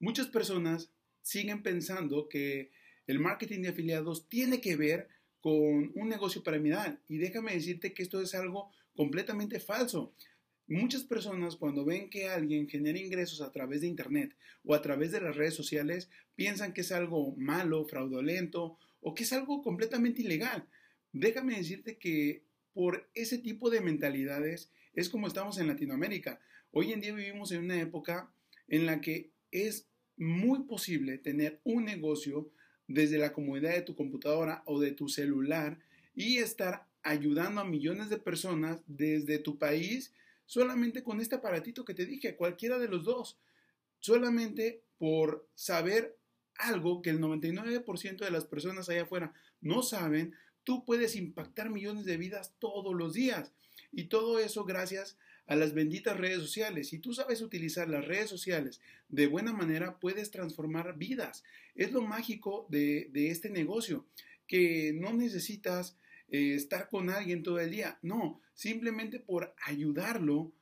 Muchas personas siguen pensando que el marketing de afiliados tiene que ver con un negocio piramidal y déjame decirte que esto es algo completamente falso. Muchas personas cuando ven que alguien genera ingresos a través de Internet o a través de las redes sociales piensan que es algo malo, fraudulento o que es algo completamente ilegal. Déjame decirte que por ese tipo de mentalidades es como estamos en Latinoamérica. Hoy en día vivimos en una época en la que es muy posible tener un negocio desde la comodidad de tu computadora o de tu celular y estar ayudando a millones de personas desde tu país solamente con este aparatito que te dije, cualquiera de los dos, solamente por saber algo que el 99% de las personas allá afuera no saben, tú puedes impactar millones de vidas todos los días. Y todo eso gracias a las benditas redes sociales. Si tú sabes utilizar las redes sociales de buena manera, puedes transformar vidas. Es lo mágico de, este negocio, que no necesitas eh, estar con alguien todo el día. No, simplemente por ayudarlo,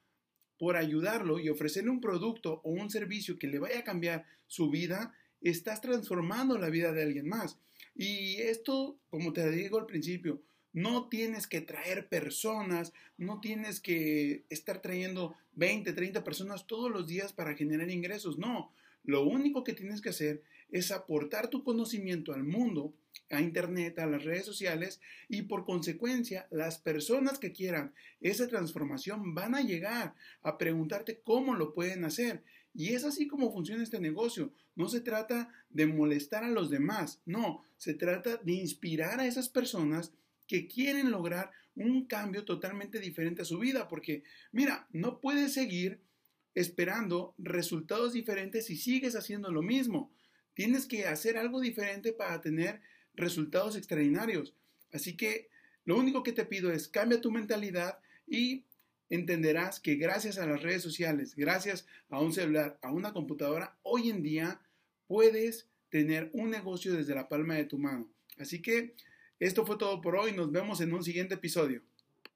por ayudarlo y ofrecerle un producto o un servicio que le vaya a cambiar su vida, estás transformando la vida de alguien más. Y esto, como te digo al principio, no tienes que traer personas, no tienes que estar trayendo 20, 30 personas todos los días para generar ingresos. No, lo único que tienes que hacer es aportar tu conocimiento al mundo, a Internet, a las redes sociales y por consecuencia las personas que quieran esa transformación van a llegar a preguntarte cómo lo pueden hacer. Y es así como funciona este negocio. No se trata de molestar a los demás, no, se trata de inspirar a esas personas que quieren lograr un cambio totalmente diferente a su vida, porque mira, no puedes seguir esperando resultados diferentes si sigues haciendo lo mismo. Tienes que hacer algo diferente para tener resultados extraordinarios. Así que lo único que te pido es cambia tu mentalidad y entenderás que gracias a las redes sociales, gracias a un celular, a una computadora, hoy en día puedes tener un negocio desde la palma de tu mano. Así que esto fue todo por hoy. Nos vemos en un siguiente episodio.